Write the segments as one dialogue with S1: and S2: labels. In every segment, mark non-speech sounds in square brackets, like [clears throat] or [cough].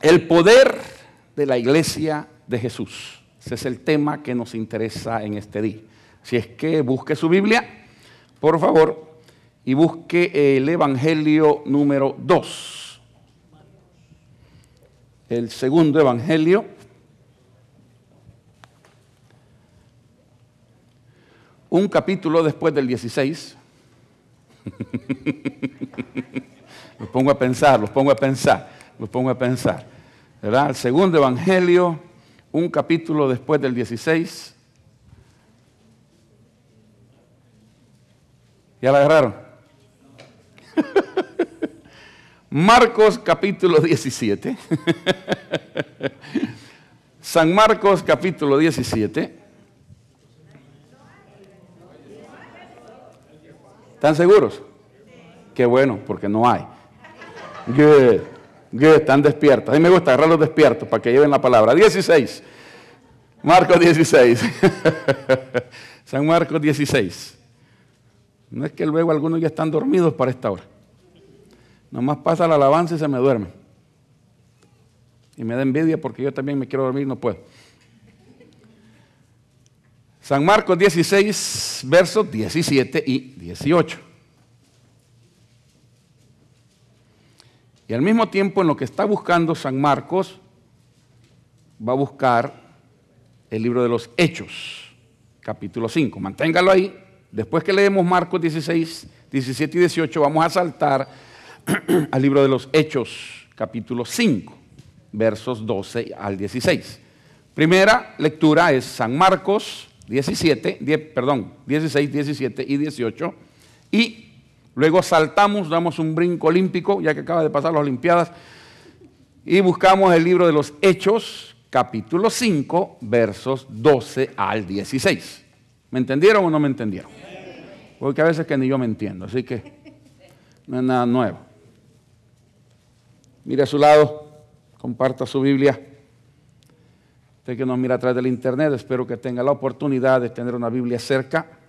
S1: El poder de la iglesia de Jesús. Ese es el tema que nos interesa en este día. Si es que busque su Biblia, por favor, y busque el Evangelio número 2. El segundo Evangelio. Un capítulo después del 16. [laughs] los pongo a pensar, los pongo a pensar, los pongo a pensar. ¿Verdad? El segundo Evangelio, un capítulo después del 16. ¿Ya la agarraron? [laughs] Marcos capítulo 17. [laughs] San Marcos capítulo 17. ¿Están seguros? Qué bueno, porque no hay. Good, están despiertos. A mí me gusta agarrarlos despiertos para que lleven la palabra. 16. Marcos 16. [laughs] San Marcos 16. No es que luego algunos ya están dormidos para esta hora. Nomás pasa la alabanza y se me duerme. Y me da envidia porque yo también me quiero dormir no puedo. San Marcos 16, versos 17 y 18. Y al mismo tiempo en lo que está buscando San Marcos, va a buscar el libro de los Hechos, capítulo 5. Manténgalo ahí. Después que leemos Marcos 16, 17 y 18, vamos a saltar [clears throat] al libro de los Hechos, capítulo 5, versos 12 al 16. Primera lectura es San Marcos 17, 10, perdón, 16, 17 y 18. Y luego saltamos, damos un brinco olímpico, ya que acaba de pasar las Olimpiadas, y buscamos el libro de los Hechos, capítulo 5, versos 12 al 16. ¿Me entendieron o no me entendieron? Porque a veces que ni yo me entiendo, así que no es nada nuevo. Mire a su lado, comparta su Biblia. Usted que nos mira atrás del internet, espero que tenga la oportunidad de tener una Biblia cerca.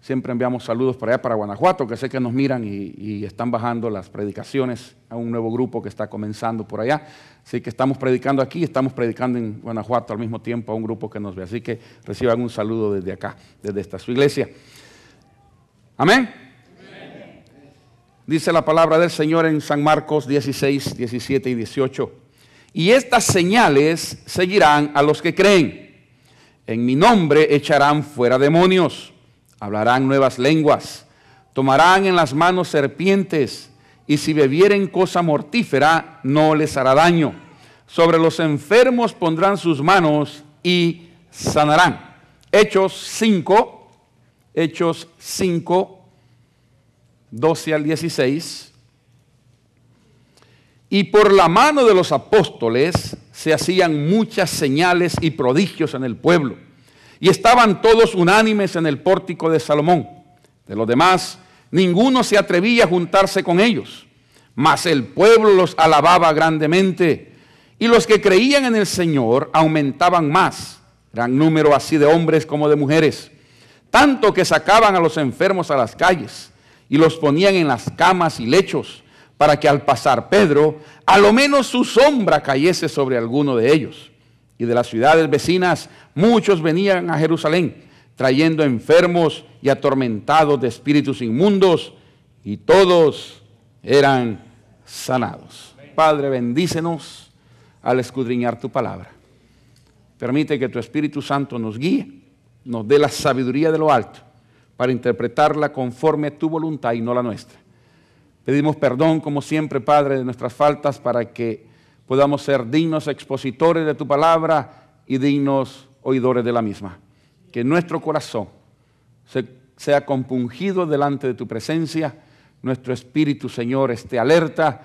S1: Siempre enviamos saludos para allá, para Guanajuato, que sé que nos miran y, están bajando las predicaciones a un nuevo grupo que está comenzando por allá. Así que estamos predicando aquí, estamos predicando en Guanajuato al mismo tiempo a un grupo que nos ve. Así que reciban un saludo desde acá, desde esta su iglesia. Amén. Dice la palabra del Señor en San Marcos 16, 17 y 18. Y estas señales seguirán a los que creen. En mi nombre echarán fuera demonios, hablarán nuevas lenguas, tomarán en las manos serpientes, y si bebieren cosa mortífera, no les hará daño. Sobre los enfermos pondrán sus manos y sanarán. Hechos 5, Hechos 5, 12 al 16. Y por la mano de los apóstoles se hacían muchas señales y prodigios en el pueblo. Y estaban todos unánimes en el pórtico de Salomón. De los demás, ninguno se atrevía a juntarse con ellos. Mas el pueblo los alababa grandemente. Y los que creían en el Señor aumentaban más. Gran número así de hombres como de mujeres. Tanto que sacaban a los enfermos a las calles y los ponían en las camas y lechos para que al pasar Pedro, a lo menos su sombra cayese sobre alguno de ellos. Y de las ciudades vecinas muchos venían a Jerusalén, trayendo enfermos y atormentados de espíritus inmundos, y todos eran sanados. Padre, bendícenos al escudriñar tu palabra. Permite que tu Espíritu Santo nos guíe, nos dé la sabiduría de lo alto para interpretarla conforme a tu voluntad y no la nuestra. Pedimos perdón, como siempre, Padre, de nuestras faltas para que podamos ser dignos expositores de tu palabra y dignos oidores de la misma. Que nuestro corazón sea compungido delante de tu presencia, nuestro espíritu, Señor, esté alerta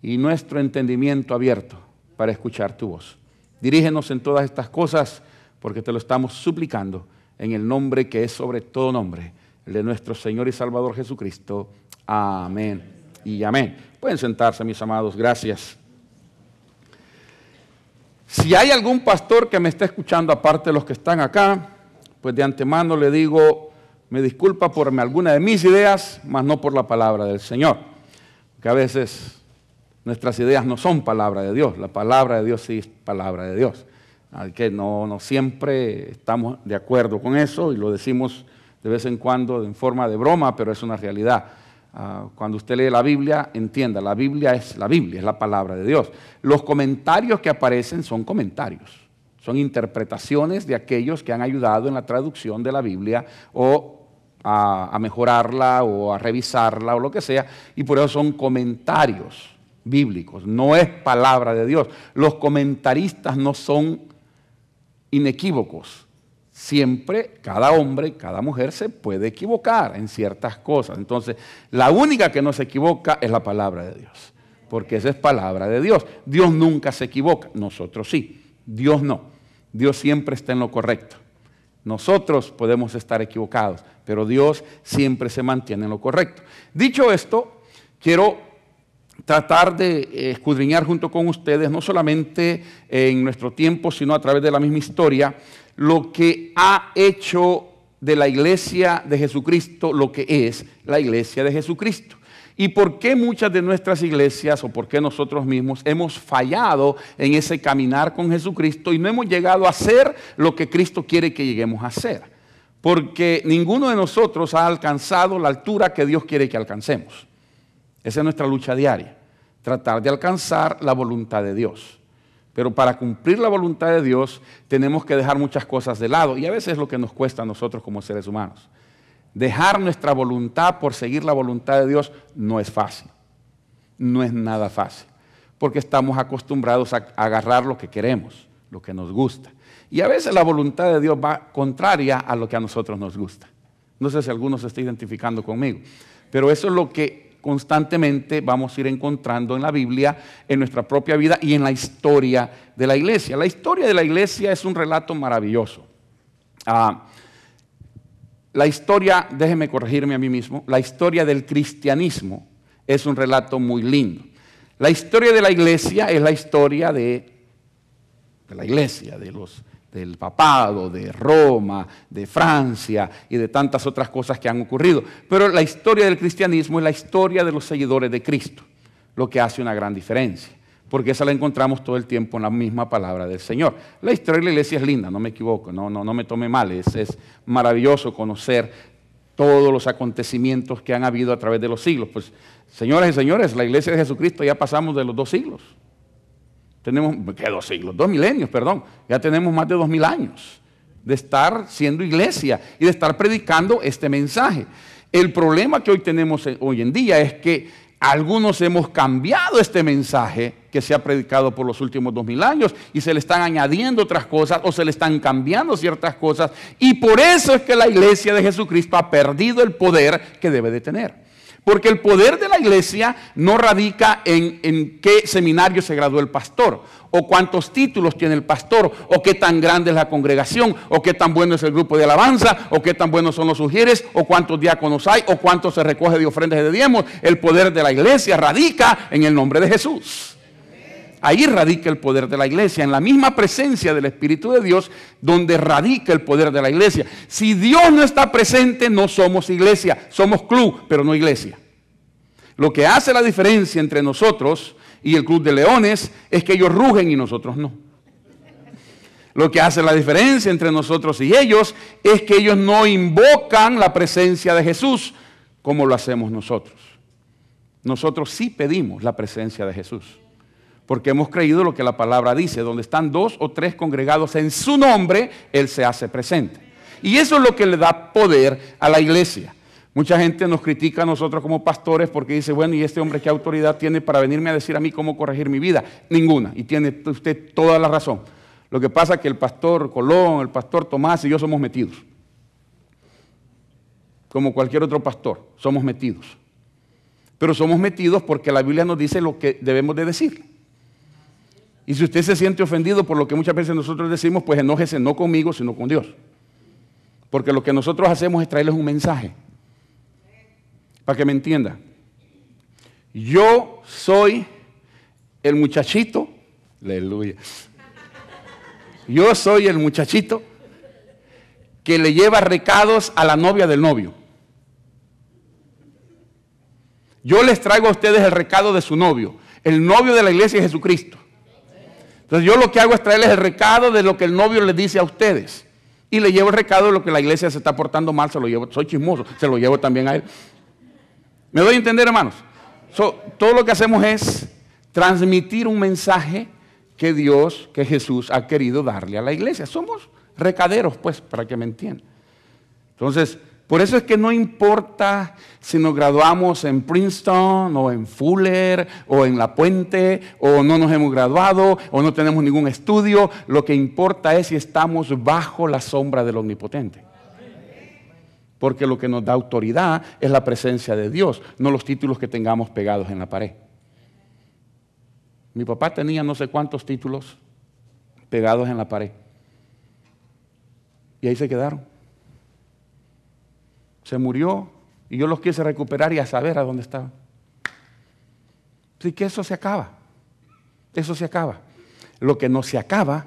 S1: y nuestro entendimiento abierto para escuchar tu voz. Dirígenos en todas estas cosas porque te lo estamos suplicando en el nombre que es sobre todo nombre, el de nuestro Señor y Salvador Jesucristo. Amén y amén. Pueden sentarse, mis amados, gracias. Si hay algún pastor que me está escuchando, aparte de los que están acá, pues de antemano le digo, me disculpa por alguna de mis ideas, mas no por la palabra del Señor. Que a veces Nuestras ideas no son palabra de Dios, la palabra de Dios sí es palabra de Dios. Así que no, no siempre estamos de acuerdo con eso y lo decimos de vez en cuando en forma de broma, pero es una realidad. Ah, cuando usted lee la Biblia, entienda, la Biblia es la Biblia, es la palabra de Dios. Los comentarios que aparecen son comentarios, son interpretaciones de aquellos que han ayudado en la traducción de la Biblia o a, mejorarla o a revisarla o lo que sea, y por eso son comentarios bíblicos, no es palabra de Dios. Los comentaristas no son inequívocos. Siempre cada hombre, cada mujer se puede equivocar en ciertas cosas. Entonces, la única que no se equivoca es la palabra de Dios, porque esa es palabra de Dios. Dios nunca se equivoca, nosotros sí, Dios no. Dios siempre está en lo correcto. Nosotros podemos estar equivocados, pero Dios siempre se mantiene en lo correcto. Dicho esto, quiero tratar de escudriñar junto con ustedes, no solamente en nuestro tiempo, sino a través de la misma historia, lo que ha hecho de la iglesia de Jesucristo lo que es la iglesia de Jesucristo. ¿Y por qué muchas de nuestras iglesias o por qué nosotros mismos hemos fallado en ese caminar con Jesucristo y no hemos llegado a ser lo que Cristo quiere que lleguemos a ser? Porque ninguno de nosotros ha alcanzado la altura que Dios quiere que alcancemos. Esa es nuestra lucha diaria, tratar de alcanzar la voluntad de Dios. Pero para cumplir la voluntad de Dios tenemos que dejar muchas cosas de lado y a veces es lo que nos cuesta a nosotros como seres humanos. Dejar nuestra voluntad por seguir la voluntad de Dios no es fácil. No es nada fácil. Porque estamos acostumbrados a agarrar lo que queremos, lo que nos gusta. Y a veces la voluntad de Dios va contraria a lo que a nosotros nos gusta. No sé si alguno se está identificando conmigo. Pero eso es lo que constantemente vamos a ir encontrando en la Biblia, en nuestra propia vida y en la historia de la iglesia. La historia de la iglesia es un relato maravilloso. Ah, la historia, déjeme corregirme a mí mismo, la historia del cristianismo es un relato muy lindo. La historia de la iglesia es la historia de, de la iglesia, de los, del papado, de Roma, de Francia y de tantas otras cosas que han ocurrido. Pero la historia del cristianismo es la historia de los seguidores de Cristo, lo que hace una gran diferencia porque esa la encontramos todo el tiempo en la misma palabra del Señor. La historia de la iglesia es linda, no me equivoco, no, no, no me tome mal, es, maravilloso conocer todos los acontecimientos que han habido a través de los siglos. Pues, señoras y señores, la iglesia de Jesucristo ya pasamos de los dos siglos. Tenemos, ¿qué dos siglos? Dos milenios, perdón. Ya tenemos más de dos mil años de estar siendo iglesia y de estar predicando este mensaje. El problema que hoy tenemos hoy en día es que algunos hemos cambiado este mensaje que se ha predicado por los últimos dos mil años y se le están añadiendo otras cosas o se le están cambiando ciertas cosas y por eso es que la iglesia de Jesucristo ha perdido el poder que debe de tener. Porque el poder de la iglesia no radica en, en, qué seminario se graduó el pastor, o cuántos títulos tiene el pastor, o qué tan grande es la congregación, o qué tan bueno es el grupo de alabanza, o qué tan buenos son los sugieres, o cuántos diáconos hay, o cuánto se recoge de ofrendas de diezmos. El poder de la iglesia radica en el nombre de Jesús. Ahí radica el poder de la iglesia, en la misma presencia del Espíritu de Dios, donde radica el poder de la iglesia. Si Dios no está presente, no somos iglesia, somos club, pero no iglesia. Lo que hace la diferencia entre nosotros y el club de leones es que ellos rugen y nosotros no. Lo que hace la diferencia entre nosotros y ellos es que ellos no invocan la presencia de Jesús como lo hacemos nosotros. Nosotros sí pedimos la presencia de Jesús porque hemos creído lo que la palabra dice, donde están dos o tres congregados en su nombre, Él se hace presente. Y eso es lo que le da poder a la iglesia. Mucha gente nos critica a nosotros como pastores porque dice, bueno, ¿y este hombre qué autoridad tiene para venirme a decir a mí cómo corregir mi vida? Ninguna. Y tiene usted toda la razón. Lo que pasa es que el pastor Colón, el pastor Tomás y yo somos metidos. Como cualquier otro pastor, somos metidos. Pero somos metidos porque la Biblia nos dice lo que debemos de decir. Y si usted se siente ofendido por lo que muchas veces nosotros decimos, pues enójese no conmigo, sino con Dios. Porque lo que nosotros hacemos es traerles un mensaje. Para que me entienda. Yo soy el muchachito, aleluya. Yo soy el muchachito que le lleva recados a la novia del novio. Yo les traigo a ustedes el recado de su novio. El novio de la iglesia es Jesucristo. Entonces yo lo que hago es traerles el recado de lo que el novio les dice a ustedes. Y le llevo el recado de lo que la iglesia se está portando mal, se lo llevo, soy chismoso, se lo llevo también a él. ¿Me doy a entender, hermanos? todo lo que hacemos es transmitir un mensaje que Dios, que Jesús ha querido darle a la iglesia. Somos recaderos, pues, para que me entiendan. Entonces, por eso es que no importa si nos graduamos en Princeton o en Fuller o en La Puente o no nos hemos graduado o no tenemos ningún estudio, lo que importa es si estamos bajo la sombra del Omnipotente. Porque lo que nos da autoridad es la presencia de Dios, no los títulos que tengamos pegados en la pared. Mi papá tenía no sé cuántos títulos pegados en la pared. Y ahí se quedaron. Se murió y yo los quise recuperar y a saber a dónde estaban. Así que eso se acaba. Eso se acaba. Lo que no se acaba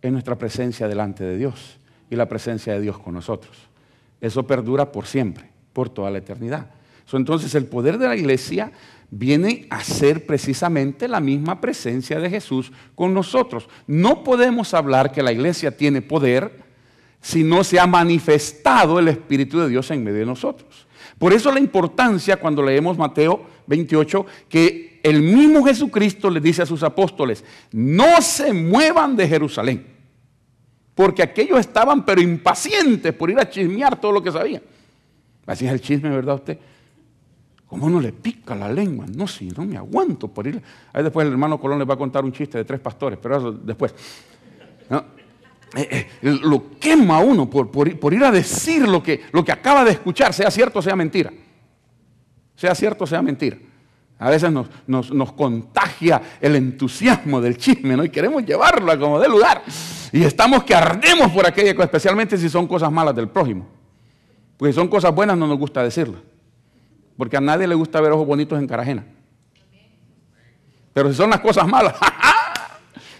S1: es nuestra presencia delante de Dios y la presencia de Dios con nosotros. Eso perdura por siempre, por toda la eternidad. Entonces el poder de la iglesia viene a ser precisamente la misma presencia de Jesús con nosotros. No podemos hablar que la iglesia tiene poder si no se ha manifestado el Espíritu de Dios en medio de nosotros. Por eso la importancia cuando leemos Mateo 28, que el mismo Jesucristo le dice a sus apóstoles, no se muevan de Jerusalén, porque aquellos estaban pero impacientes por ir a chismear todo lo que sabían. Así es el chisme, ¿verdad usted? ¿Cómo no le pica la lengua? No, si no me aguanto por ir. Ahí después el hermano Colón le va a contar un chiste de tres pastores, pero eso después. Eh, eh, lo quema uno por, ir, a decir lo que, lo que acaba de escuchar, sea cierto o sea mentira. Sea cierto o sea mentira. A veces nos, nos, contagia el entusiasmo del chisme. Y queremos llevarlo a como de lugar. Y estamos que ardemos por aquella cosa, especialmente si son cosas malas del prójimo. Porque si son cosas buenas no nos gusta decirlas. Porque a nadie le gusta ver ojos bonitos en Carajena. Pero si son las cosas malas, [laughs]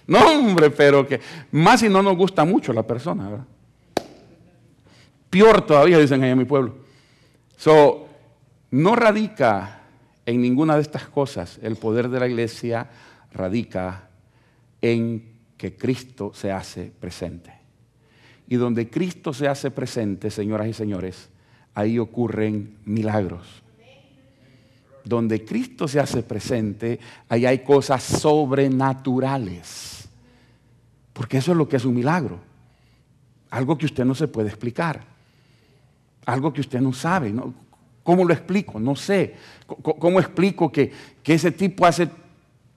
S1: no hombre, pero que más si no nos gusta mucho la persona, ¿verdad? Peor todavía, dicen ahí en mi pueblo. So, no radica en ninguna de estas cosas. El poder de la iglesia radica en que Cristo se hace presente. Y donde Cristo se hace presente, señoras y señores, ahí ocurren milagros donde Cristo se hace presente, ahí hay cosas sobrenaturales. Porque eso es lo que es un milagro. Algo que usted no se puede explicar. Algo que usted no sabe. ¿Cómo lo explico? No sé. ¿Cómo explico que, ese tipo hace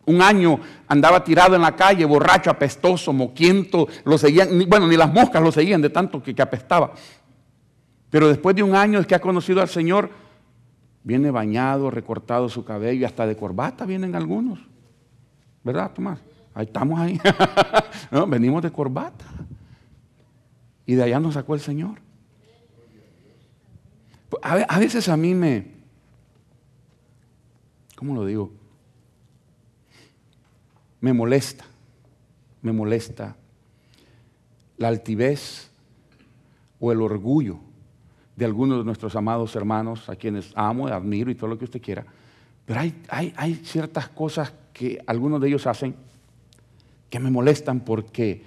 S1: un año andaba tirado en la calle, borracho, apestoso, moquiento, lo seguían, bueno, ni las moscas lo seguían de tanto que apestaba. Pero después de un año es que ha conocido al Señor, Viene bañado, recortado su cabello, hasta de corbata vienen algunos. ¿Verdad, Tomás? Ahí estamos ahí. [laughs] venimos de corbata. Y de allá nos sacó el Señor. A veces a mí me, ¿cómo lo digo? Me molesta, me molesta la altivez o el orgullo de algunos de nuestros amados hermanos, a quienes amo, admiro y todo lo que usted quiera. Pero hay, hay, ciertas cosas que algunos de ellos hacen que me molestan porque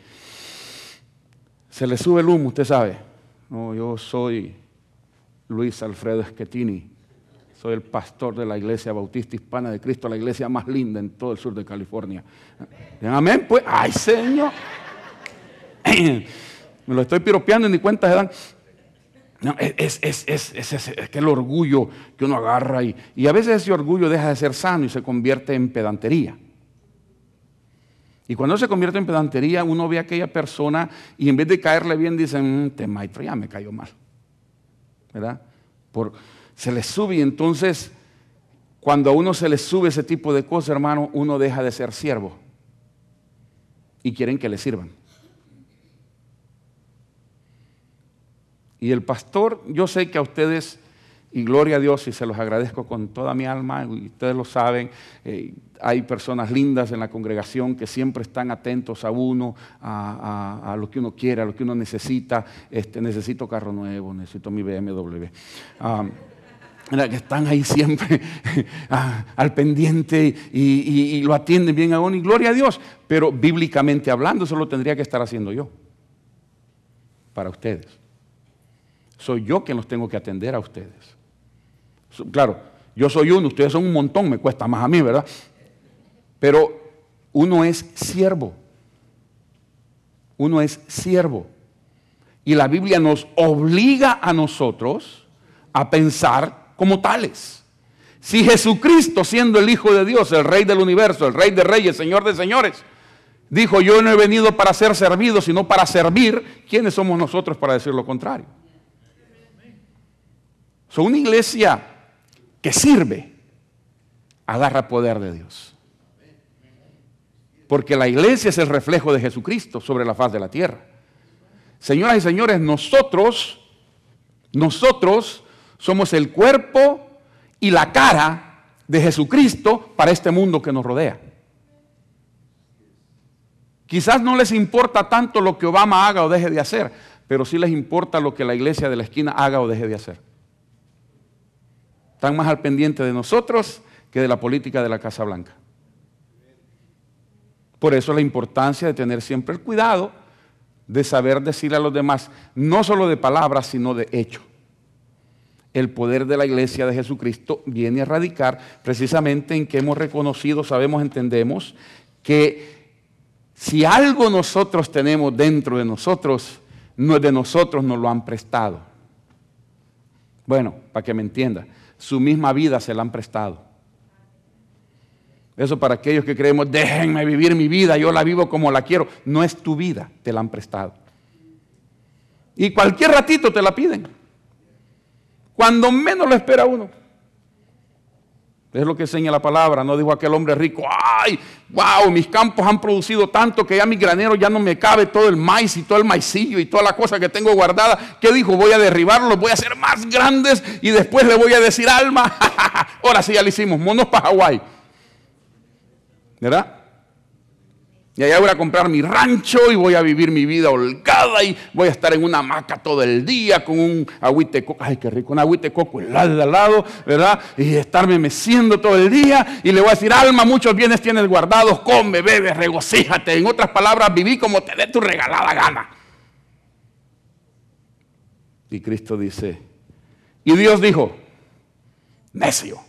S1: se les sube el humo, usted sabe. No, yo soy Luis Alfredo Schettini, soy el pastor de la Iglesia Bautista Hispana de Cristo, la iglesia más linda en todo el sur de California. Amén, pues, ay Señor. [clears throat] Me lo estoy piropeando y ni cuenta se dan. No, es, es, es, el orgullo que uno agarra y, y a veces ese orgullo deja de ser sano y se convierte en pedantería. Y cuando se convierte en pedantería, uno ve a aquella persona y en vez de caerle bien, dicen, mm, te maestro, ya me cayó mal. ¿Verdad? Por, se le sube y entonces, cuando a uno se le sube ese tipo de cosas, hermano, uno deja de ser siervo. Y quieren que le sirvan. Y el pastor, yo sé que a ustedes, y gloria a Dios, y se los agradezco con toda mi alma, y ustedes lo saben, eh, hay personas lindas en la congregación que siempre están atentos a uno, a, lo que uno quiere, a lo que uno necesita. Este, necesito carro nuevo, necesito mi BMW. que están ahí siempre [laughs] ah, al pendiente y, lo atienden bien a y gloria a Dios. Pero bíblicamente hablando, eso lo tendría que estar haciendo yo para ustedes. Soy yo quien los tengo que atender a ustedes. Claro, yo soy uno, ustedes son un montón, me cuesta más a mí, ¿verdad? Pero uno es siervo. Uno es siervo. Y la Biblia nos obliga a nosotros a pensar como tales. Si Jesucristo, siendo el Hijo de Dios, el Rey del universo, el Rey de Reyes, Señor de Señores, dijo, yo no he venido para ser servido, sino para servir, ¿quiénes somos nosotros para decir lo contrario? Son una iglesia que sirve, agarra poder de Dios. Porque la iglesia es el reflejo de Jesucristo sobre la faz de la tierra. Señoras y señores, nosotros, nosotros somos el cuerpo y la cara de Jesucristo para este mundo que nos rodea. Quizás no les importa tanto lo que Obama haga o deje de hacer, pero sí les importa lo que la iglesia de la esquina haga o deje de hacer. Están más al pendiente de nosotros que de la política de la Casa Blanca. Por eso la importancia de tener siempre el cuidado de saber decir a los demás, no solo de palabras, sino de hecho el poder de la iglesia de Jesucristo viene a radicar precisamente en que hemos reconocido, sabemos, entendemos que si algo nosotros tenemos dentro de nosotros, no es de nosotros, nos lo han prestado. Bueno, para que me entienda, su misma vida se la han prestado. Eso para aquellos que creemos, déjenme vivir mi vida, yo la vivo como la quiero. No es tu vida, te la han prestado. Y cualquier ratito te la piden. Cuando menos lo espera uno. Es lo que enseña la palabra, no dijo aquel hombre rico, ay, wow, mis campos han producido tanto que ya mi granero ya no me cabe todo el maíz y todo el maicillo y toda la cosa que tengo guardada. ¿Qué dijo? Voy a derribarlos, voy a hacer más grandes y después le voy a decir alma, [laughs] ahora sí ya lo hicimos, monos para Hawái. ¿Verdad? Y allá voy a comprar mi rancho y voy a vivir mi vida holgada y voy a estar en una hamaca todo el día con un agüite coco, ay qué rico, un agüite coco helado al lado, ¿verdad? Y estarme meciendo todo el día y le voy a decir, alma, muchos bienes tienes guardados, come, bebe, regocíjate. En otras palabras, viví como te dé tu regalada gana. Y Cristo dice, y Dios dijo, necio.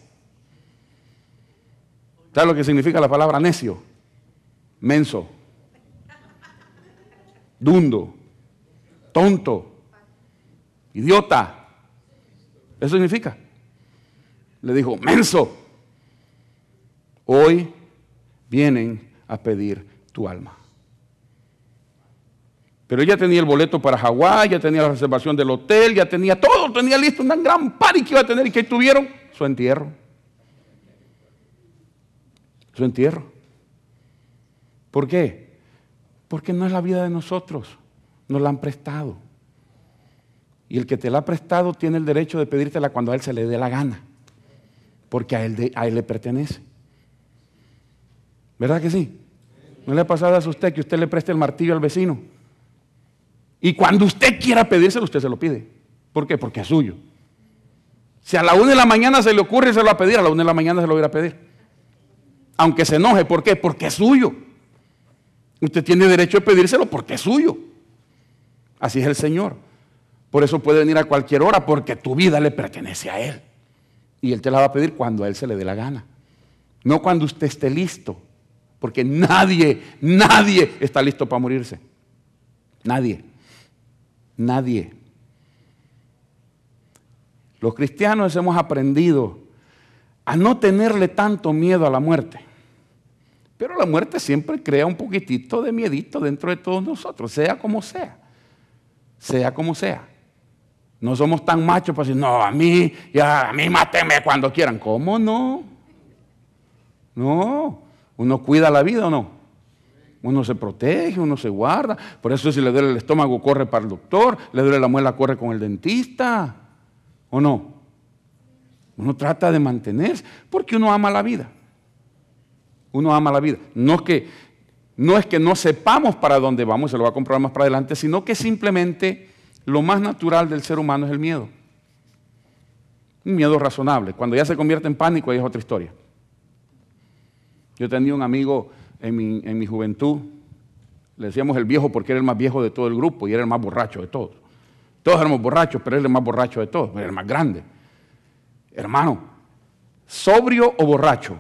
S1: ¿Sabes lo que significa la palabra necio? Menso, dundo, tonto, idiota. Eso significa. Le dijo, menso, hoy vienen a pedir tu alma. Pero ya tenía el boleto para Hawái, ya tenía la reservación del hotel, ya tenía todo, tenía listo, un gran party que iba a tener y que tuvieron su entierro. Su entierro. ¿Por qué? Porque no es la vida de nosotros, nos la han prestado. Y el que te la ha prestado tiene el derecho de pedírtela cuando a él se le dé la gana, porque a él, a él le pertenece. ¿Verdad que sí? ¿No le ha pasado a usted que usted le preste el martillo al vecino? Y cuando usted quiera pedírselo, usted se lo pide. ¿Por qué? Porque es suyo. Si a la una de la mañana se le ocurre, se lo va a pedir, a la una de la mañana se lo va a pedir. Aunque se enoje, ¿por qué? Porque es suyo. Usted tiene derecho a pedírselo porque es suyo. Así es el Señor. Por eso puede venir a cualquier hora porque tu vida le pertenece a Él. Y Él te la va a pedir cuando a Él se le dé la gana. No cuando usted esté listo. Porque nadie, nadie está listo para morirse. Nadie. Nadie. Los cristianos hemos aprendido a no tenerle tanto miedo a la muerte. Pero la muerte siempre crea un poquitito de miedito dentro de todos nosotros, sea como sea. Sea como sea. No somos tan machos para decir, no, a mí, ya, a mí máteme cuando quieran. ¿Cómo no? No. Uno cuida la vida o no. Uno se protege, uno se guarda. Por eso si le duele el estómago, corre para el doctor. Le duele la muela, corre con el dentista. ¿O no? Uno trata de mantenerse porque uno ama la vida. Uno ama la vida. No es que no, sepamos para dónde vamos, se lo va a comprobar más para adelante, sino que simplemente lo más natural del ser humano es el miedo. Un miedo razonable. Cuando ya se convierte en pánico, ahí es otra historia. Yo tenía un amigo en mi, en mi juventud, le decíamos el viejo porque era el más viejo de todo el grupo y era el más borracho de todos. Todos éramos borrachos, pero él era el más borracho de todos, era el más grande. Hermano, sobrio o borracho,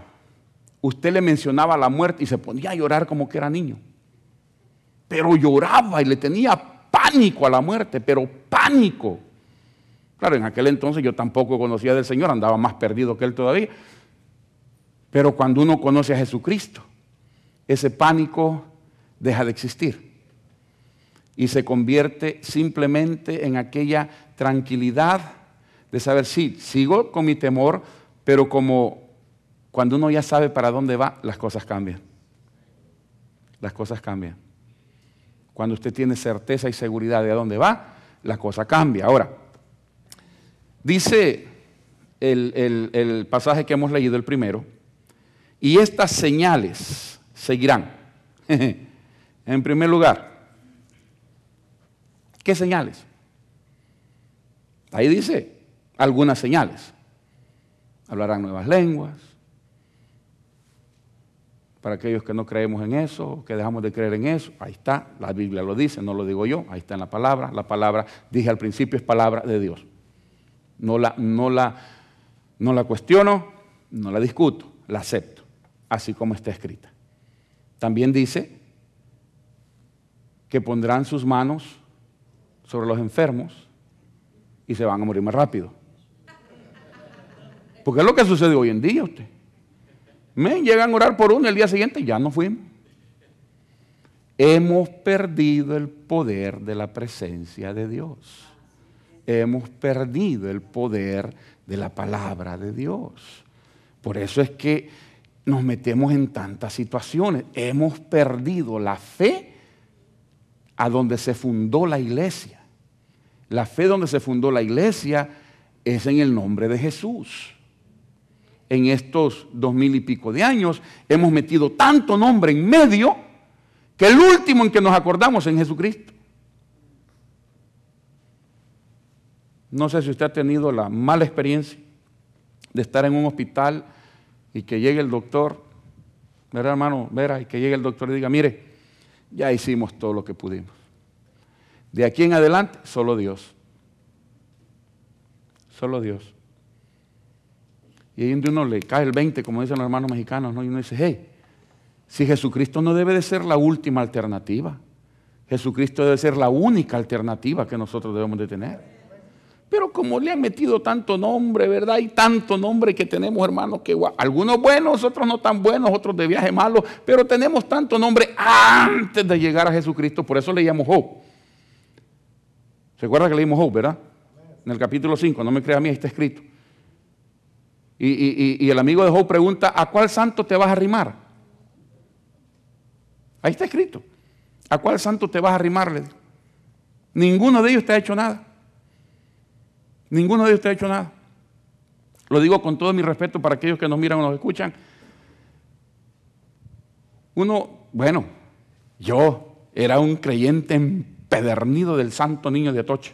S1: usted le mencionaba la muerte y se ponía a llorar como que era niño. Pero lloraba y le tenía pánico a la muerte, pero pánico. Claro, en aquel entonces yo tampoco conocía del Señor, andaba más perdido que él todavía. Pero cuando uno conoce a Jesucristo, ese pánico deja de existir y se convierte simplemente en aquella tranquilidad de saber, sí, sigo con mi temor, pero como cuando uno ya sabe para dónde va, las cosas cambian. Las cosas cambian. Cuando usted tiene certeza y seguridad de a dónde va, la cosa cambia. Ahora, dice el, el pasaje que hemos leído, el primero, y estas señales seguirán. [laughs] en primer lugar, ¿qué señales? Ahí dice algunas señales. Hablarán nuevas lenguas. Para aquellos que no creemos en eso, que dejamos de creer en eso, ahí está, la Biblia lo dice, no lo digo yo, ahí está en la palabra. La palabra, dije al principio, es palabra de Dios. No la, no la, no la cuestiono, no la discuto, la acepto así como está escrita. También dice que pondrán sus manos sobre los enfermos y se van a morir más rápido. Porque es lo que sucede hoy en día usted. Me llegan a orar por uno y el día siguiente ya no fuimos. Hemos perdido el poder de la presencia de Dios. Hemos perdido el poder de la palabra de Dios. Por eso es que nos metemos en tantas situaciones. Hemos perdido la fe a donde se fundó la iglesia. La fe donde se fundó la iglesia es en el nombre de Jesús. En estos dos mil y pico de años hemos metido tanto nombre en medio que el último en que nos acordamos es en Jesucristo. No sé si usted ha tenido la mala experiencia de estar en un hospital y que llegue el doctor, ¿verdad, hermano? Vera, y que llegue el doctor y diga, mire, ya hicimos todo lo que pudimos. De aquí en adelante, solo Dios. Solo Dios. Y ahí donde uno le cae el 20, como dicen los hermanos mexicanos, ¿no? y uno dice, hey, si Jesucristo no debe de ser la última alternativa, Jesucristo debe ser la única alternativa que nosotros debemos de tener. Pero como le han metido tanto nombre, ¿verdad? Y tanto nombre que tenemos, hermanos, que algunos buenos, otros no tan buenos, otros de viaje malo, pero tenemos tanto nombre antes de llegar a Jesucristo, por eso le llamo Job. ¿Se acuerda que leímos Job, verdad? En el capítulo 5, no me crea a mí, está escrito. Y, el amigo de Job pregunta, ¿a cuál santo te vas a arrimar? Ahí está escrito. ¿A cuál santo te vas a arrimarle? Ninguno de ellos te ha hecho nada. Ninguno de ellos te ha hecho nada. Lo digo con todo mi respeto para aquellos que nos miran o nos escuchan. Uno, bueno, yo era un creyente empedernido del santo niño de Atoche.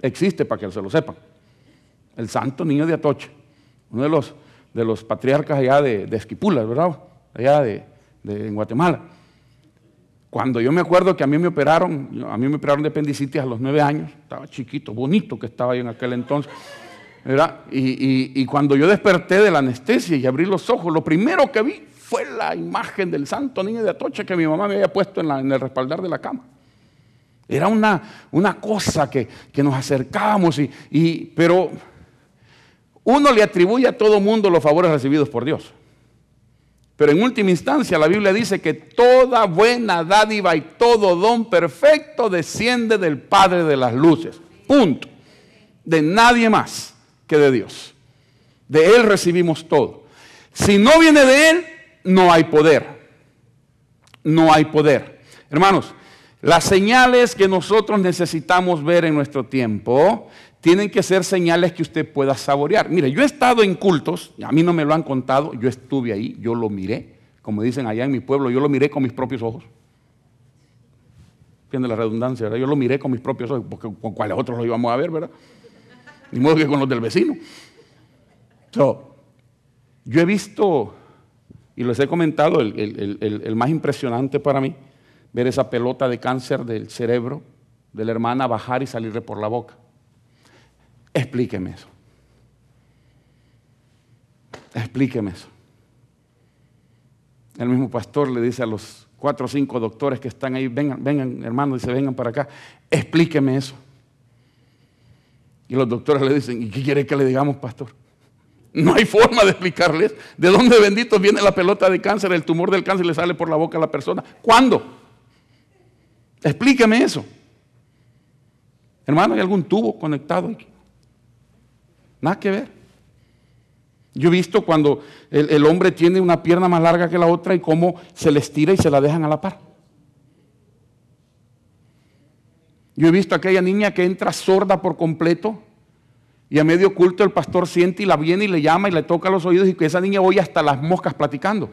S1: Existe para que se lo sepan. El santo niño de Atoche. Uno de los, de los patriarcas allá de, de Esquipulas, ¿verdad? Allá de, de, en Guatemala. Cuando yo me acuerdo que a mí me operaron, a mí me operaron de apendicitis a los nueve años, estaba chiquito, bonito que estaba ahí en aquel entonces. Y, y, cuando yo desperté de la anestesia y abrí los ojos, lo primero que vi fue la imagen del santo niño de Atocha que mi mamá me había puesto en, en el respaldar de la cama. Era una, una cosa que, que, nos acercábamos, y, y, pero uno le atribuye a todo mundo los favores recibidos por Dios. Pero en última instancia la Biblia dice que toda buena dádiva y todo don perfecto desciende del Padre de las Luces. Punto. De nadie más que de Dios. De Él recibimos todo. Si no viene de Él, no hay poder. No hay poder. Hermanos, las señales que nosotros necesitamos ver en nuestro tiempo tienen que ser señales que usted pueda saborear. Mire, yo he estado en cultos, a mí no me lo han contado, yo estuve ahí, yo lo miré, como dicen allá en mi pueblo, yo lo miré con mis propios ojos. Entiende la redundancia, ¿verdad? Yo lo miré con mis propios ojos, porque con cuáles otros lo íbamos a ver, ¿verdad? Ni modo que con los del vecino. yo he visto, y les he comentado, el, más impresionante para mí, ver esa pelota de cáncer del cerebro de la hermana bajar y salirle por la boca. Explíqueme eso. Explíqueme eso. El mismo pastor le dice a los cuatro o cinco doctores que están ahí, vengan, vengan, hermano, dice, vengan para acá, explíqueme eso. Y los doctores le dicen, ¿y qué quiere que le digamos, pastor? No hay forma de explicarles de dónde bendito viene la pelota de cáncer, el tumor del cáncer le sale por la boca a la persona. ¿Cuándo? Explíqueme eso. Hermano, ¿hay algún tubo conectado? Nada que ver. Yo he visto cuando el, hombre tiene una pierna más larga que la otra y cómo se le estira y se la dejan a la par. Yo he visto aquella niña que entra sorda por completo y a medio culto el pastor siente y la viene y le llama y le toca los oídos y que esa niña oye hasta las moscas platicando.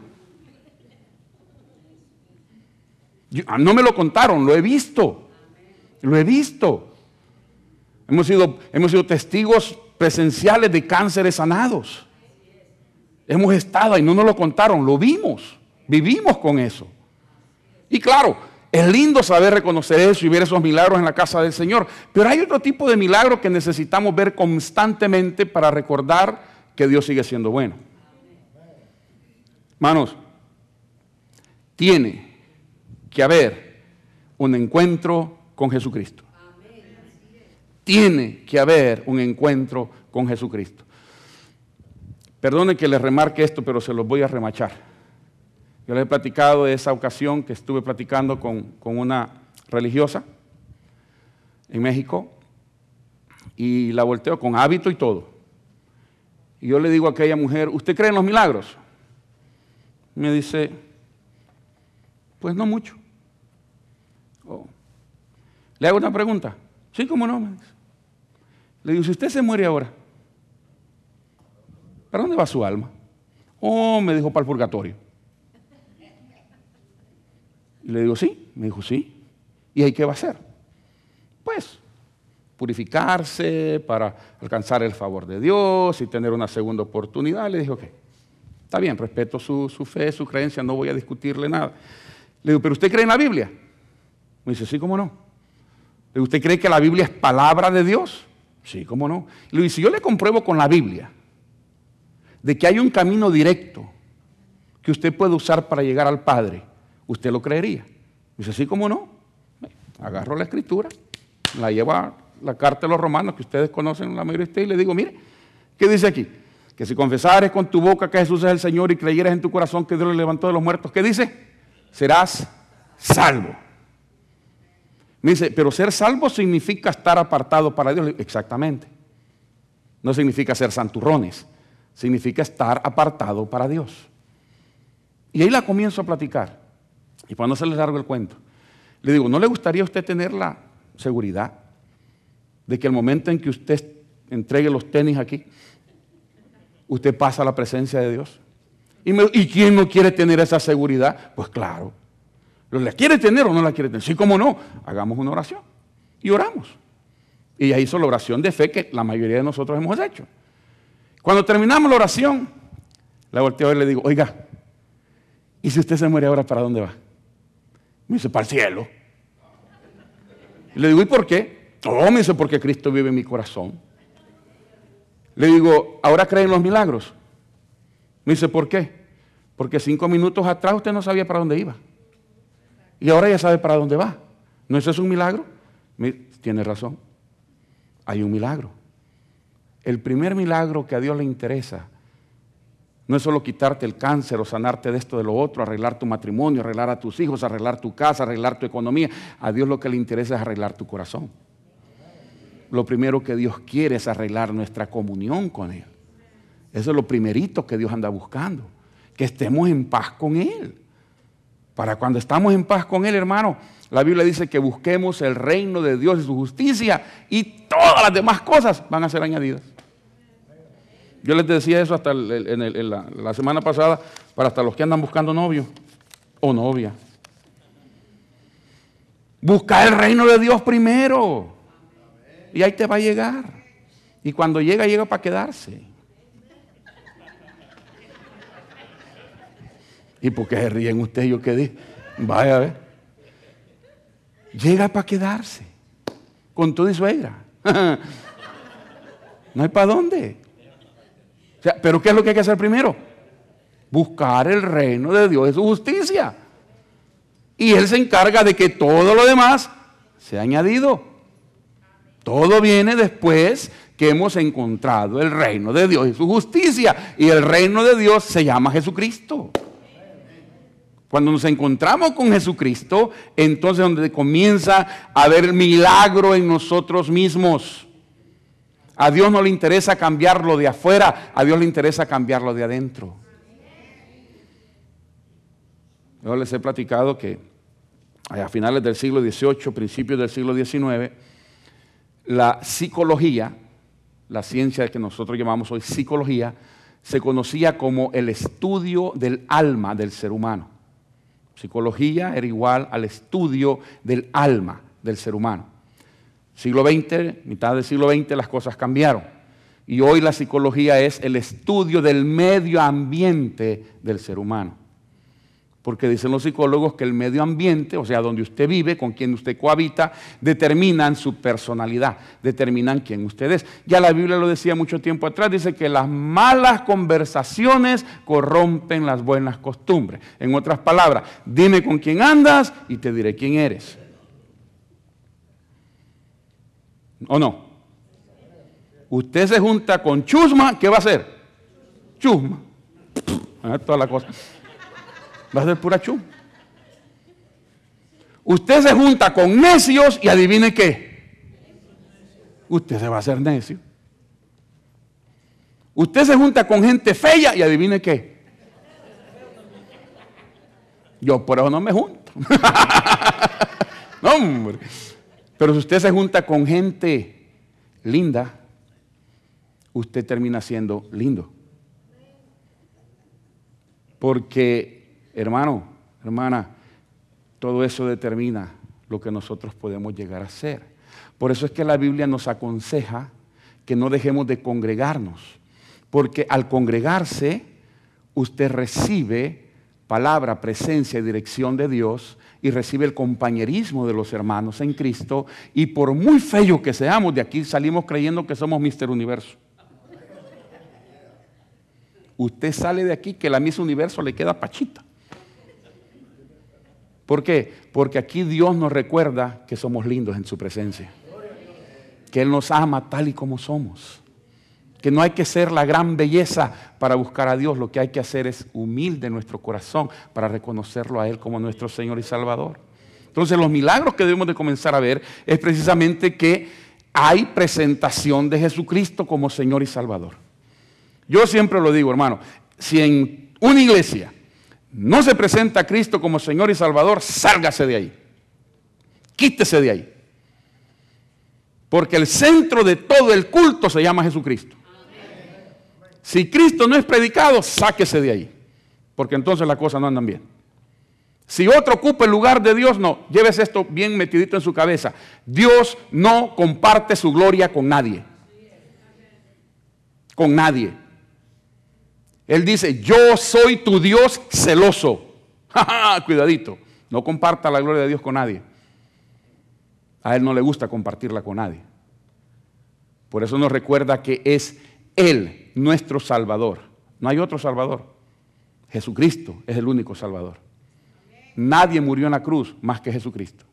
S1: Ah, no me lo contaron, lo he visto. Lo he visto. Hemos sido, hemos sido testigos presenciales de cánceres sanados. Hemos estado ahí, no nos lo contaron, lo vimos, vivimos con eso. Y claro, es lindo saber reconocer eso y ver esos milagros en la casa del Señor, pero hay otro tipo de milagros que necesitamos ver constantemente para recordar que Dios sigue siendo bueno. Hermanos, tiene que haber un encuentro con Jesucristo. Tiene que haber un encuentro con Jesucristo. Perdone que les remarque esto, pero se los voy a remachar. Yo les he platicado de esa ocasión que estuve platicando con, una religiosa en México y la volteo con hábito y todo. Y yo le digo a aquella mujer, ¿usted cree en los milagros? Me dice, pues no mucho. Oh. Le hago una pregunta. Sí, cómo no. Le digo, si usted se muere ahora, ¿Para dónde va su alma? Oh, me dijo para el purgatorio. Y le digo, sí. Me dijo, sí. ¿Y ahí qué va a hacer? Pues purificarse para alcanzar el favor de Dios y tener una segunda oportunidad. Le dije, ok, está bien, respeto su, su, fe, su creencia, no voy a discutirle nada. Le digo, ¿pero usted cree en la Biblia? Me dice, sí, cómo no. Le digo, ¿usted cree que la Biblia es palabra de Dios? Sí, cómo no. Le digo, si yo le compruebo con la Biblia de que hay un camino directo que usted puede usar para llegar al Padre, ¿usted lo creería? Dice, así como no. Agarro la escritura, la llevo a la carta de los romanos, que ustedes conocen la mayoría de ustedes, y le digo, mire, ¿qué dice aquí? Que si confesares con tu boca que Jesús es el Señor y creyeres en tu corazón que Dios le levantó de los muertos, ¿qué dice? Serás salvo. Me dice, pero ser salvo significa estar apartado para Dios. Exactamente. No significa ser santurrones significa estar apartado para Dios. Y ahí la comienzo a platicar. Y cuando se le largo el cuento, le digo, ¿no le gustaría a usted tener la seguridad de que el momento en que usted entregue los tenis aquí, usted pasa a la presencia de Dios? ¿Y, ¿Y quién no quiere tener esa seguridad? Pues claro. ¿La quiere tener o no la quiere tener? Sí, como no. Hagamos una oración. Y oramos. Y ella hizo la oración de fe que la mayoría de nosotros hemos hecho. Cuando terminamos la oración, la volteo y le digo, oiga, ¿y si usted se muere ahora, para dónde va? Me dice, para el cielo. Y le digo, ¿y por qué? Oh, me dice, porque Cristo vive en mi corazón. Le digo, ¿ahora cree en los milagros? Me dice, ¿por qué? Porque cinco minutos atrás usted no sabía para dónde iba. Y ahora ya sabe para dónde va. ¿No eso es un milagro? Tiene razón. Hay un milagro. El primer milagro que a Dios le interesa no es solo quitarte el cáncer o sanarte de esto, de lo otro, arreglar tu matrimonio, arreglar a tus hijos, arreglar tu casa, arreglar tu economía. A Dios lo que le interesa es arreglar tu corazón. Lo primero que Dios quiere es arreglar nuestra comunión con Él. Eso es lo primerito que Dios anda buscando. Que estemos en paz con Él. Para cuando estamos en paz con Él, hermano, la Biblia dice que busquemos el reino de Dios y su justicia y todas las demás cosas van a ser añadidas. Yo les decía eso hasta en, la, semana pasada para hasta los que andan buscando novio o novia. Busca el reino de Dios primero y ahí te va a llegar. Y cuando llega, llega para quedarse. ¿Y por qué se ríen ustedes? Yo qué Vaya a ver. Llega para quedarse. Con todo y suegra. [laughs] no hay para dónde. Pero ¿qué es lo que hay que hacer primero? Buscar el reino de Dios y su justicia. Y Él se encarga de que todo lo demás sea añadido. Todo viene después que hemos encontrado el reino de Dios y su justicia. Y el reino de Dios se llama Jesucristo. Cuando nos encontramos con Jesucristo, entonces donde comienza a haber milagro en nosotros mismos. A Dios no le interesa cambiarlo de afuera, a Dios le interesa cambiarlo de adentro. Yo les he platicado que a finales del siglo XVIII, principios del siglo XIX, la psicología, la ciencia que nosotros llamamos hoy psicología, se conocía como el estudio del alma del ser humano. Psicología era igual al estudio del alma del ser humano. Siglo XX, mitad del siglo XX, las cosas cambiaron. Y hoy la psicología es el estudio del medio ambiente del ser humano porque dicen los psicólogos que el medio ambiente, o sea, donde usted vive, con quien usted cohabita, determinan su personalidad, determinan quién usted es. Ya la Biblia lo decía mucho tiempo atrás, dice que las malas conversaciones corrompen las buenas costumbres. En otras palabras, dime con quién andas y te diré quién eres. ¿O no? Usted se junta con chusma, ¿qué va a hacer? Chusma. Toda la cosa va a ser pura chum. Usted se junta con necios y adivine qué. Usted se va a hacer necio. Usted se junta con gente fea y adivine qué. Yo por eso no me junto. [laughs] no, hombre. Pero si usted se junta con gente linda, usted termina siendo lindo. Porque Hermano, hermana, todo eso determina lo que nosotros podemos llegar a ser. Por eso es que la Biblia nos aconseja que no dejemos de congregarnos, porque al congregarse usted recibe palabra, presencia y dirección de Dios y recibe el compañerismo de los hermanos en Cristo y por muy feo que seamos, de aquí salimos creyendo que somos Mister Universo. Usted sale de aquí que la Miss Universo le queda pachita. ¿Por qué? Porque aquí Dios nos recuerda que somos lindos en su presencia. Que Él nos ama tal y como somos. Que no hay que ser la gran belleza para buscar a Dios. Lo que hay que hacer es humilde nuestro corazón para reconocerlo a Él como nuestro Señor y Salvador. Entonces los milagros que debemos de comenzar a ver es precisamente que hay presentación de Jesucristo como Señor y Salvador. Yo siempre lo digo, hermano, si en una iglesia no se presenta a Cristo como Señor y Salvador, sálgase de ahí. Quítese de ahí. Porque el centro de todo el culto se llama Jesucristo. Si Cristo no es predicado, sáquese de ahí. Porque entonces las cosas no andan bien. Si otro ocupa el lugar de Dios, no. Llévese esto bien metidito en su cabeza. Dios no comparte su gloria con nadie. Con nadie. Él dice, yo soy tu Dios celoso. [laughs] Cuidadito, no comparta la gloria de Dios con nadie. A Él no le gusta compartirla con nadie. Por eso nos recuerda que es Él nuestro Salvador. No hay otro Salvador. Jesucristo es el único Salvador. Nadie murió en la cruz más que Jesucristo.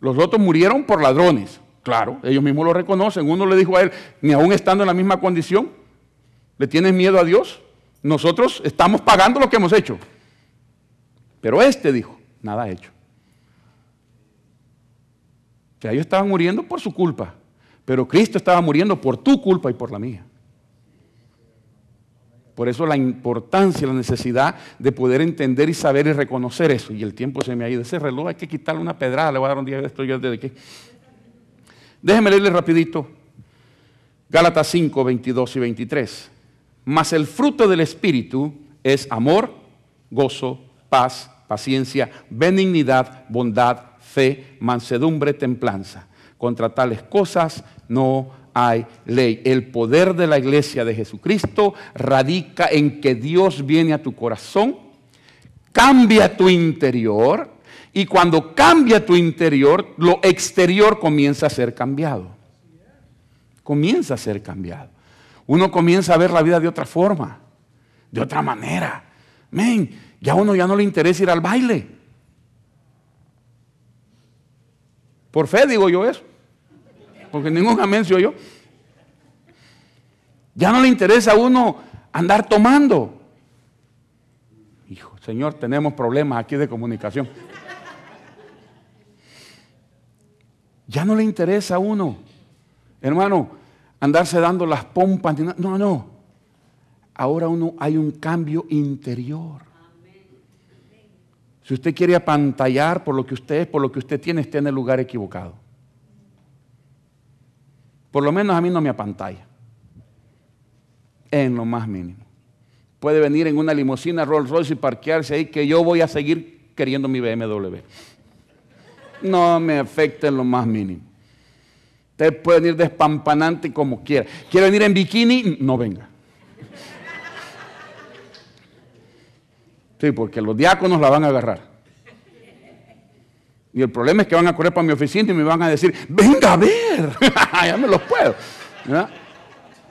S1: Los otros murieron por ladrones. Claro, ellos mismos lo reconocen. Uno le dijo a él, ni aún estando en la misma condición, ¿le tienes miedo a Dios? Nosotros estamos pagando lo que hemos hecho. Pero este dijo, nada hecho. O sea, ellos estaban muriendo por su culpa, pero Cristo estaba muriendo por tu culpa y por la mía. Por eso la importancia, la necesidad de poder entender y saber y reconocer eso. Y el tiempo se me ha ido. Ese reloj hay que quitarle una pedrada. Le voy a dar un día de esto yo desde aquí. Déjenme leerle rapidito. Gálatas 5, 22 y 23. Mas el fruto del Espíritu es amor, gozo, paz, paciencia, benignidad, bondad, fe, mansedumbre, templanza. Contra tales cosas no hay ley. El poder de la iglesia de Jesucristo radica en que Dios viene a tu corazón, cambia tu interior y cuando cambia tu interior, lo exterior comienza a ser cambiado. Comienza a ser cambiado. Uno comienza a ver la vida de otra forma, de otra manera. Men, ya a uno ya no le interesa ir al baile. Por fe digo yo eso. Porque ningún amén se yo. Ya no le interesa a uno andar tomando. Hijo, Señor, tenemos problemas aquí de comunicación. Ya no le interesa a uno, hermano, andarse dando las pompas. No, no. Ahora uno hay un cambio interior. Si usted quiere apantallar por lo que usted es, por lo que usted tiene, esté en el lugar equivocado. Por lo menos a mí no me apantalla. En lo más mínimo. Puede venir en una limusina Rolls Royce y parquearse ahí que yo voy a seguir queriendo mi BMW no me afecta en lo más mínimo. Usted puede venir despampanante como quiera. ¿Quiere venir en bikini? No venga. Sí, porque los diáconos la van a agarrar. Y el problema es que van a correr para mi oficina y me van a decir, venga a ver. [laughs] ya me los puedo.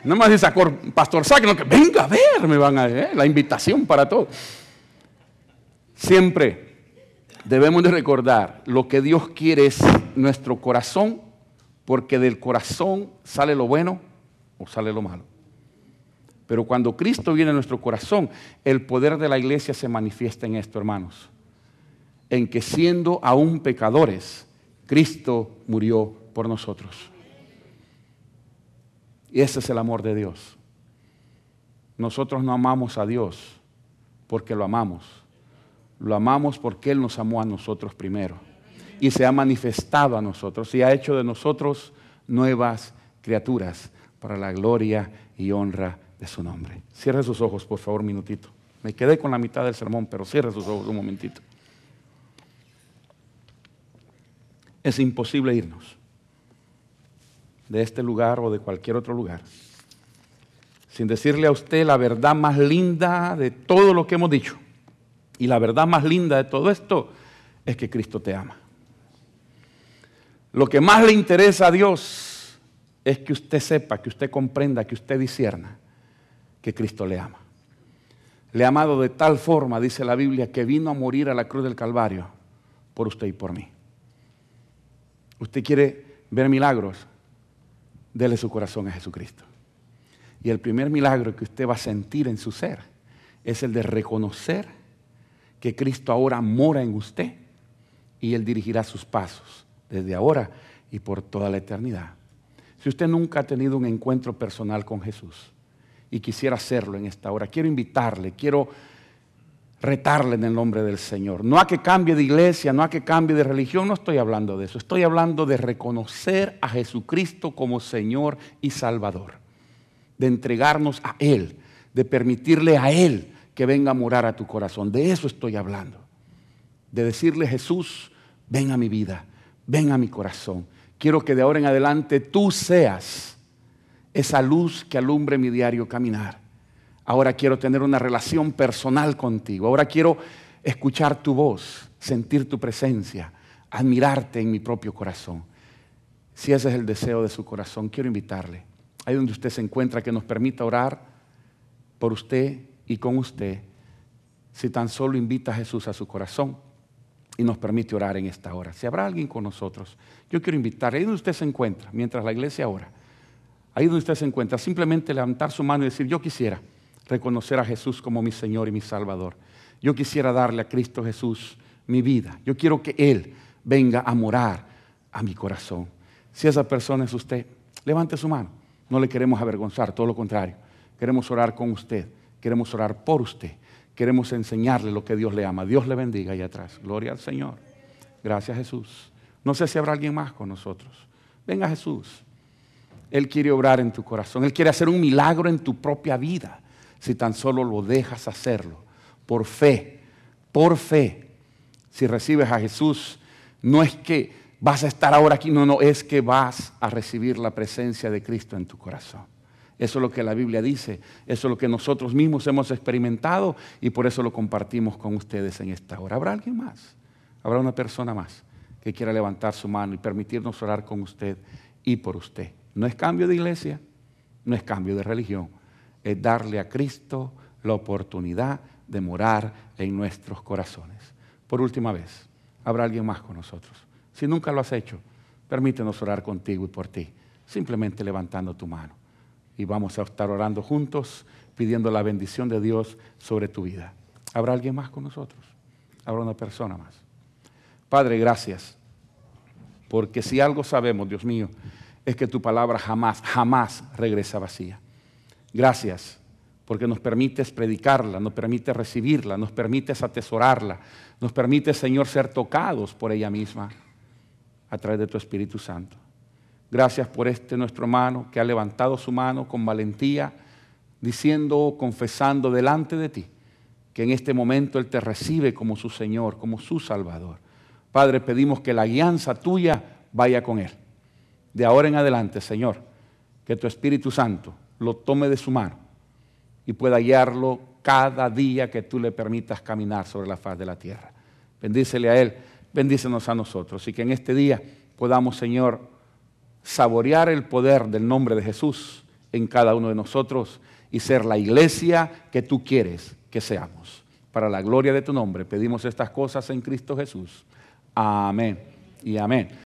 S1: No más dice Pastor no que venga a ver, me van a ¿eh? la invitación para todo. Siempre debemos de recordar, lo que Dios quiere es nuestro corazón, porque del corazón sale lo bueno o sale lo malo. Pero cuando Cristo viene a nuestro corazón, el poder de la iglesia se manifiesta en esto, hermanos. En que siendo aún pecadores, Cristo murió por nosotros. Y ese es el amor de Dios. Nosotros no amamos a Dios porque lo amamos lo amamos porque Él nos amó a nosotros primero. Y se ha manifestado a nosotros y ha hecho de nosotros nuevas criaturas para la gloria y honra de su nombre. Cierre sus ojos, por favor, un minutito. Me quedé con la mitad del sermón, pero cierre sus ojos un momentito. Es imposible irnos de este lugar o de cualquier otro lugar sin decirle a usted la verdad más linda de todo lo que hemos dicho. Y la verdad más linda de todo esto es que Cristo te ama. Lo que más le interesa a Dios es que usted sepa, que usted comprenda, que usted disierna que Cristo le ama. Le ha amado de tal forma, dice la Biblia, que vino a morir a la cruz del Calvario por usted y por mí. Usted quiere ver milagros, dele su corazón a Jesucristo. Y el primer milagro que usted va a sentir en su ser es el de reconocer que Cristo ahora mora en usted y Él dirigirá sus pasos desde ahora y por toda la eternidad. Si usted nunca ha tenido un encuentro personal con Jesús y quisiera hacerlo en esta hora, quiero invitarle, quiero retarle en el nombre del Señor. No a que cambie de iglesia, no a que cambie de religión, no estoy hablando de eso. Estoy hablando de reconocer a Jesucristo como Señor y Salvador, de entregarnos a Él, de permitirle a Él que venga a morar a tu corazón. De eso estoy hablando. De decirle, Jesús, ven a mi vida, ven a mi corazón. Quiero que de ahora en adelante tú seas esa luz que alumbre mi diario caminar. Ahora quiero tener una relación personal contigo. Ahora quiero escuchar tu voz, sentir tu presencia, admirarte en mi propio corazón. Si ese es el deseo de su corazón, quiero invitarle, ahí donde usted se encuentra, que nos permita orar por usted y con usted si tan solo invita a Jesús a su corazón y nos permite orar en esta hora. Si habrá alguien con nosotros, yo quiero invitar, ahí donde usted se encuentra, mientras la iglesia ora, ahí donde usted se encuentra, simplemente levantar su mano y decir, yo quisiera reconocer a Jesús como mi Señor y mi Salvador. Yo quisiera darle a Cristo Jesús mi vida. Yo quiero que Él venga a morar a mi corazón. Si esa persona es usted, levante su mano. No le queremos avergonzar, todo lo contrario. Queremos orar con usted. Queremos orar por usted. Queremos enseñarle lo que Dios le ama. Dios le bendiga allá atrás. Gloria al Señor. Gracias Jesús. No sé si habrá alguien más con nosotros. Venga Jesús. Él quiere obrar en tu corazón. Él quiere hacer un milagro en tu propia vida. Si tan solo lo dejas hacerlo. Por fe. Por fe. Si recibes a Jesús, no es que vas a estar ahora aquí. No, no, es que vas a recibir la presencia de Cristo en tu corazón. Eso es lo que la Biblia dice, eso es lo que nosotros mismos hemos experimentado y por eso lo compartimos con ustedes en esta hora. ¿Habrá alguien más? ¿Habrá una persona más que quiera levantar su mano y permitirnos orar con usted y por usted? No es cambio de iglesia, no es cambio de religión, es darle a Cristo la oportunidad de morar en nuestros corazones. Por última vez, habrá alguien más con nosotros. Si nunca lo has hecho, permítenos orar contigo y por ti, simplemente levantando tu mano. Y vamos a estar orando juntos, pidiendo la bendición de Dios sobre tu vida. ¿Habrá alguien más con nosotros? ¿Habrá una persona más? Padre, gracias. Porque si algo sabemos, Dios mío, es que tu palabra jamás, jamás regresa vacía. Gracias porque nos permites predicarla, nos permites recibirla, nos permites atesorarla, nos permite, Señor, ser tocados por ella misma a través de tu Espíritu Santo. Gracias por este nuestro hermano que ha levantado su mano con valentía, diciendo, confesando delante de ti, que en este momento Él te recibe como su Señor, como su Salvador. Padre, pedimos que la guianza tuya vaya con Él. De ahora en adelante, Señor, que tu Espíritu Santo lo tome de su mano y pueda guiarlo cada día que tú le permitas caminar sobre la faz de la tierra. Bendícele a Él, bendícenos a nosotros y que en este día podamos, Señor, saborear el poder del nombre de Jesús en cada uno de nosotros y ser la iglesia que tú quieres que seamos. Para la gloria de tu nombre pedimos estas cosas en Cristo Jesús. Amén y amén.